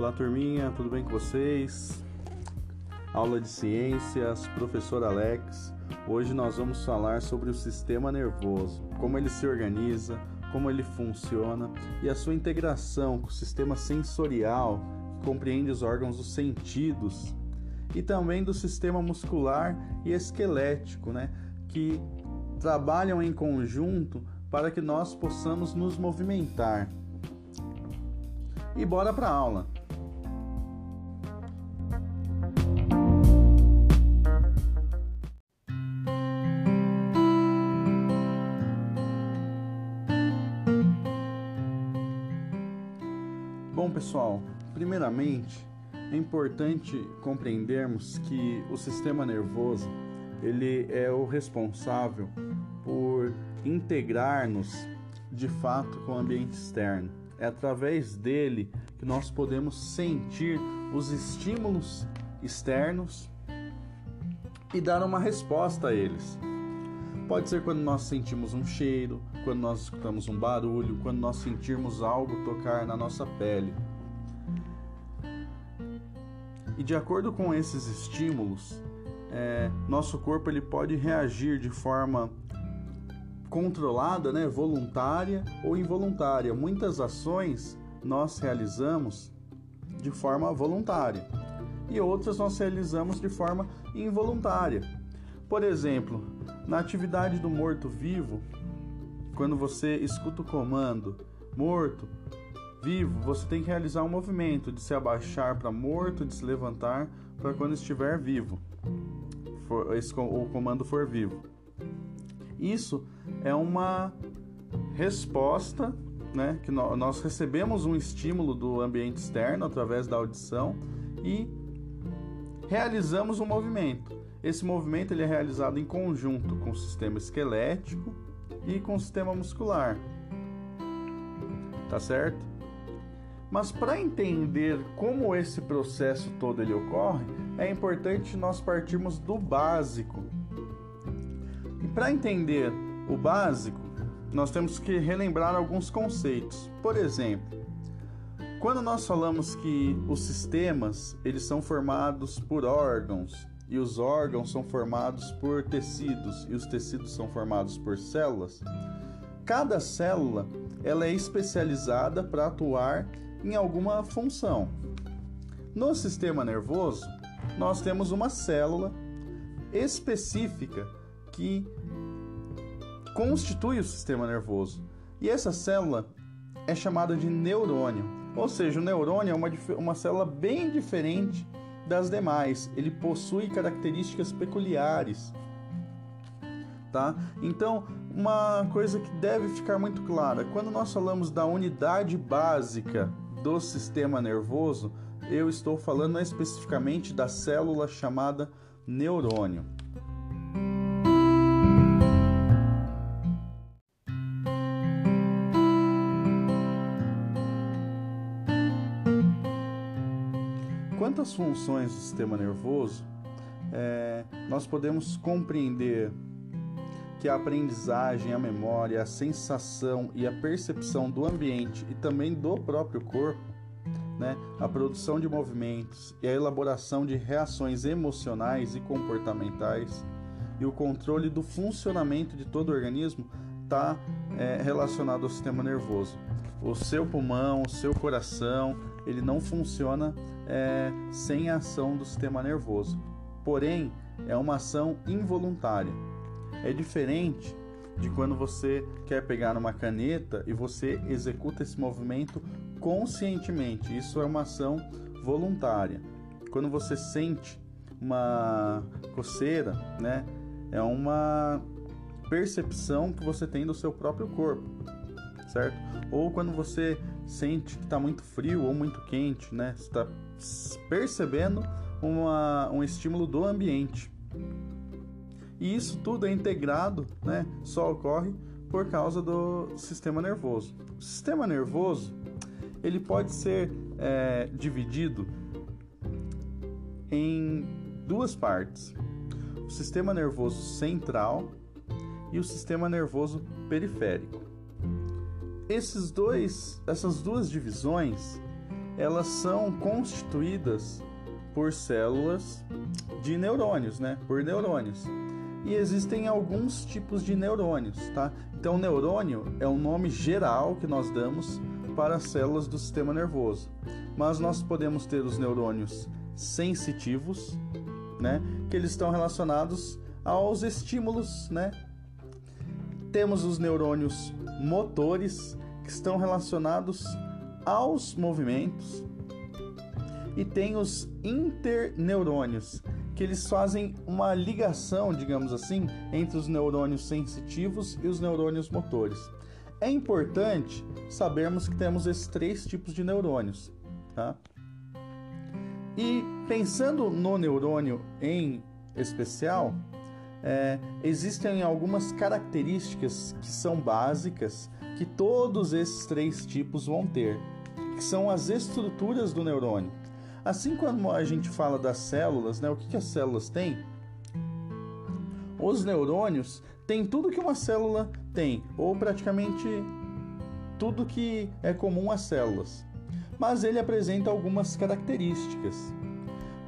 Olá, turminha, tudo bem com vocês? Aula de ciências, professor Alex. Hoje nós vamos falar sobre o sistema nervoso, como ele se organiza, como ele funciona e a sua integração com o sistema sensorial, que compreende os órgãos dos sentidos, e também do sistema muscular e esquelético, né, que trabalham em conjunto para que nós possamos nos movimentar. E bora para a aula. Bom, pessoal, primeiramente é importante compreendermos que o sistema nervoso ele é o responsável por integrar-nos de fato com o ambiente externo. É através dele que nós podemos sentir os estímulos externos e dar uma resposta a eles. Pode ser quando nós sentimos um cheiro, quando nós escutamos um barulho, quando nós sentirmos algo tocar na nossa pele. E de acordo com esses estímulos, é, nosso corpo ele pode reagir de forma controlada, né, voluntária ou involuntária. Muitas ações nós realizamos de forma voluntária e outras nós realizamos de forma involuntária. Por exemplo, na atividade do morto-vivo, quando você escuta o comando morto, vivo, você tem que realizar um movimento de se abaixar para morto, de se levantar para quando estiver vivo, for, esse, o comando for vivo. Isso é uma resposta, né, que nós recebemos um estímulo do ambiente externo através da audição e realizamos um movimento. Esse movimento ele é realizado em conjunto com o sistema esquelético e com o sistema muscular. Tá certo? Mas para entender como esse processo todo ele ocorre, é importante nós partirmos do básico. E para entender o básico, nós temos que relembrar alguns conceitos. Por exemplo, quando nós falamos que os sistemas eles são formados por órgãos e os órgãos são formados por tecidos e os tecidos são formados por células, cada célula ela é especializada para atuar em alguma função. No sistema nervoso, nós temos uma célula específica que constitui o sistema nervoso. E essa célula é chamada de neurônio. Ou seja, o neurônio é uma, uma célula bem diferente das demais. Ele possui características peculiares. Tá? Então, uma coisa que deve ficar muito clara: quando nós falamos da unidade básica do sistema nervoso, eu estou falando especificamente da célula chamada neurônio. Às funções do sistema nervoso, é, nós podemos compreender que a aprendizagem, a memória, a sensação e a percepção do ambiente e também do próprio corpo, né, a produção de movimentos e a elaboração de reações emocionais e comportamentais e o controle do funcionamento de todo o organismo está é, relacionado ao sistema nervoso. O seu pulmão, o seu coração, ele não funciona é, sem a ação do sistema nervoso. Porém, é uma ação involuntária é diferente de quando você quer pegar uma caneta e você executa esse movimento conscientemente. Isso é uma ação voluntária. Quando você sente uma coceira, né, é uma percepção que você tem do seu próprio corpo, certo? Ou quando você sente que está muito frio ou muito quente, né, está percebendo uma, um estímulo do ambiente. E isso tudo é integrado, né? Só ocorre por causa do sistema nervoso. O sistema nervoso ele pode ser é, dividido em duas partes: o sistema nervoso central e o sistema nervoso periférico. Esses dois, essas duas divisões, elas são constituídas por células de neurônios, né? Por neurônios. E existem alguns tipos de neurônios, tá? Então, neurônio é um nome geral que nós damos para as células do sistema nervoso. Mas nós podemos ter os neurônios sensitivos, né? Que eles estão relacionados aos estímulos, né? Temos os neurônios motores, que estão relacionados aos movimentos, e tem os interneurônios, que eles fazem uma ligação, digamos assim, entre os neurônios sensitivos e os neurônios motores. É importante sabermos que temos esses três tipos de neurônios, tá? E pensando no neurônio em especial, é, existem algumas características que são básicas que todos esses três tipos vão ter, que são as estruturas do neurônio. Assim como a gente fala das células, né, o que, que as células têm? Os neurônios têm tudo que uma célula tem, ou praticamente tudo que é comum às células. Mas ele apresenta algumas características.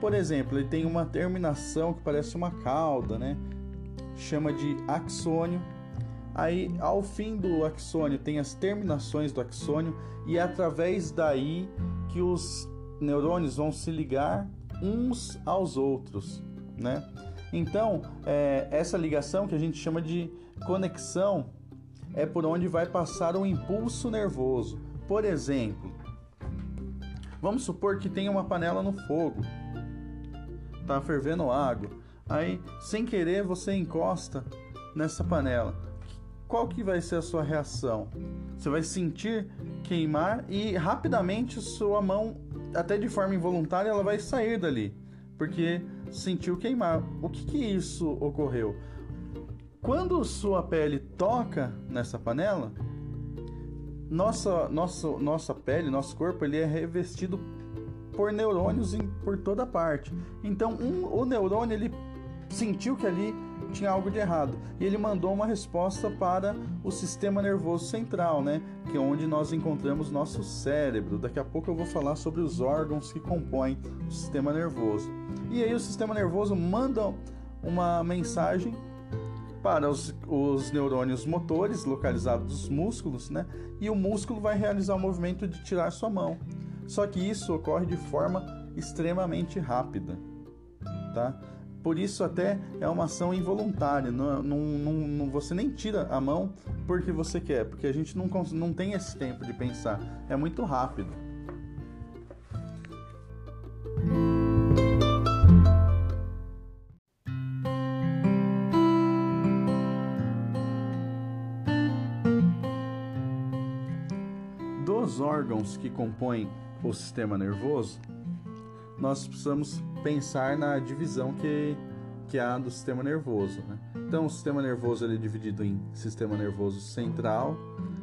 Por exemplo, ele tem uma terminação que parece uma cauda, né? Chama de axônio. Aí, ao fim do axônio, tem as terminações do axônio e é através daí que os neurônios vão se ligar uns aos outros, né? Então, é, essa ligação que a gente chama de conexão é por onde vai passar o impulso nervoso. Por exemplo, vamos supor que tem uma panela no fogo, tá fervendo água. Aí, sem querer, você encosta nessa panela. Qual que vai ser a sua reação? Você vai sentir queimar e rapidamente sua mão até de forma involuntária, ela vai sair dali, porque sentiu queimar. O que, que isso ocorreu? Quando sua pele toca nessa panela, nossa, nossa, nossa pele, nosso corpo, ele é revestido por neurônios em, por toda parte. Então, um, o neurônio ele sentiu que ali tinha algo de errado. E ele mandou uma resposta para o sistema nervoso central, né? Que é onde nós encontramos nosso cérebro. Daqui a pouco eu vou falar sobre os órgãos que compõem o sistema nervoso. E aí o sistema nervoso manda uma mensagem para os, os neurônios motores localizados nos músculos, né? E o músculo vai realizar o movimento de tirar sua mão. Só que isso ocorre de forma extremamente rápida, tá? Por isso até é uma ação involuntária. Não, não, não, você nem tira a mão porque você quer, porque a gente não, não tem esse tempo de pensar. É muito rápido. Dos órgãos que compõem o sistema nervoso, nós precisamos pensar na divisão que, que há do sistema nervoso. Né? Então, o sistema nervoso ele é dividido em sistema nervoso central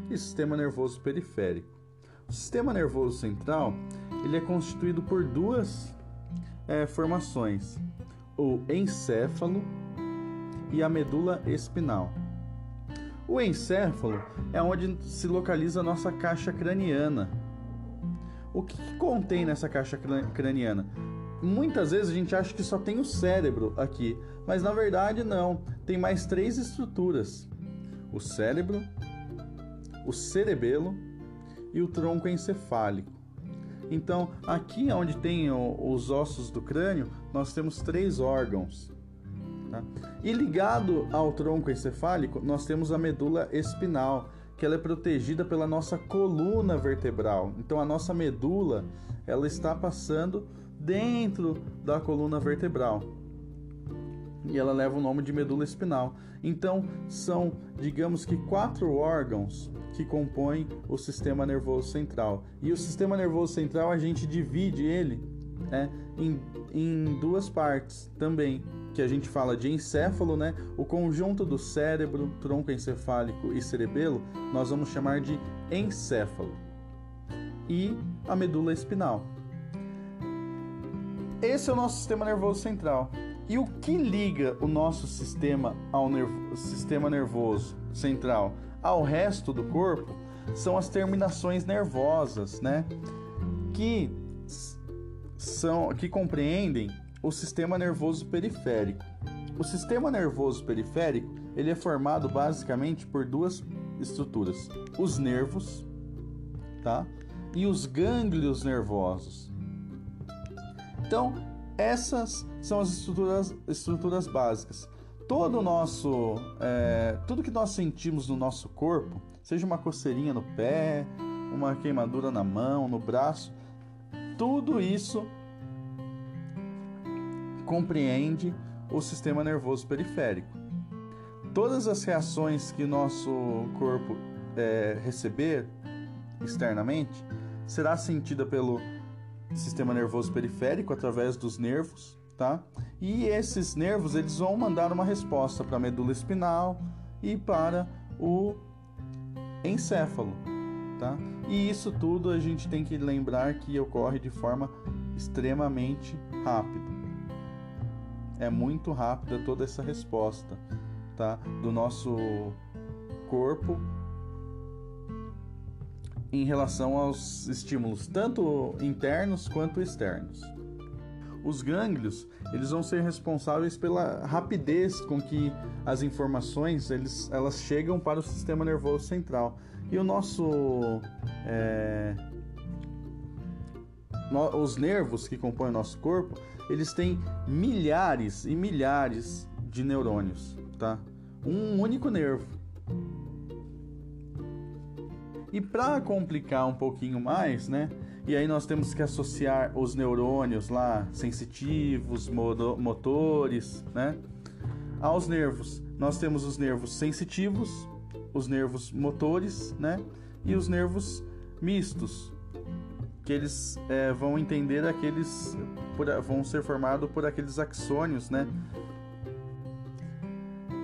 e sistema nervoso periférico. O sistema nervoso central ele é constituído por duas é, formações: o encéfalo e a medula espinal. O encéfalo é onde se localiza a nossa caixa craniana, o que, que contém nessa caixa craniana? Muitas vezes a gente acha que só tem o cérebro aqui, mas na verdade não. Tem mais três estruturas: o cérebro, o cerebelo e o tronco encefálico. Então, aqui onde tem os ossos do crânio, nós temos três órgãos. Tá? E ligado ao tronco encefálico, nós temos a medula espinal, que ela é protegida pela nossa coluna vertebral. Então a nossa medula, ela está passando dentro da coluna vertebral. E ela leva o nome de medula espinal. Então são, digamos que quatro órgãos que compõem o sistema nervoso central. E o sistema nervoso central a gente divide ele né, em, em duas partes também que a gente fala de encéfalo, né? O conjunto do cérebro, tronco encefálico e cerebelo, nós vamos chamar de encéfalo. E a medula espinal. Esse é o nosso sistema nervoso central. E o que liga o nosso sistema ao nervo, sistema nervoso central ao resto do corpo são as terminações nervosas, né? Que são que compreendem o sistema nervoso periférico. O sistema nervoso periférico ele é formado basicamente por duas estruturas: os nervos, tá? E os gânglios nervosos. Então, essas são as estruturas, estruturas básicas. Todo nosso, é, tudo que nós sentimos no nosso corpo, seja uma coceirinha no pé, uma queimadura na mão, no braço, tudo isso compreende o sistema nervoso periférico. Todas as reações que nosso corpo é, receber externamente será sentida pelo sistema nervoso periférico através dos nervos, tá? E esses nervos eles vão mandar uma resposta para a medula espinal e para o encéfalo, tá? E isso tudo a gente tem que lembrar que ocorre de forma extremamente rápida. É muito rápida toda essa resposta, tá? Do nosso corpo em relação aos estímulos, tanto internos quanto externos. Os gânglios, eles vão ser responsáveis pela rapidez com que as informações eles, elas chegam para o sistema nervoso central. E o nosso é, no, os nervos que compõem o nosso corpo, eles têm milhares e milhares de neurônios, tá? Um único nervo. E para complicar um pouquinho mais, né? E aí nós temos que associar os neurônios lá, sensitivos, motores, né? Aos nervos. Nós temos os nervos sensitivos, os nervos motores, né? E os nervos mistos, que eles é, vão entender aqueles, por, vão ser formados por aqueles axônios, né?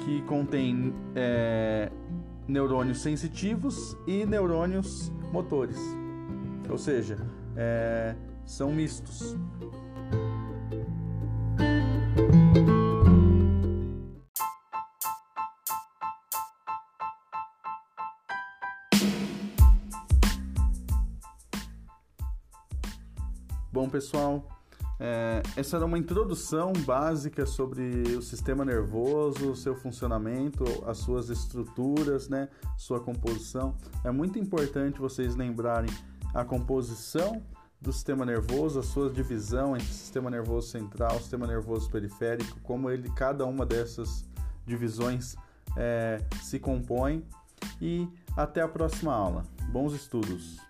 Que contém é, neurônios sensitivos e neurônios motores, ou seja, é, são mistos. Bom, pessoal, é, essa era uma introdução básica sobre o sistema nervoso, seu funcionamento, as suas estruturas, né, sua composição. É muito importante vocês lembrarem a composição do sistema nervoso, a sua divisão entre sistema nervoso central, sistema nervoso periférico, como ele, cada uma dessas divisões é, se compõe. E até a próxima aula. Bons estudos!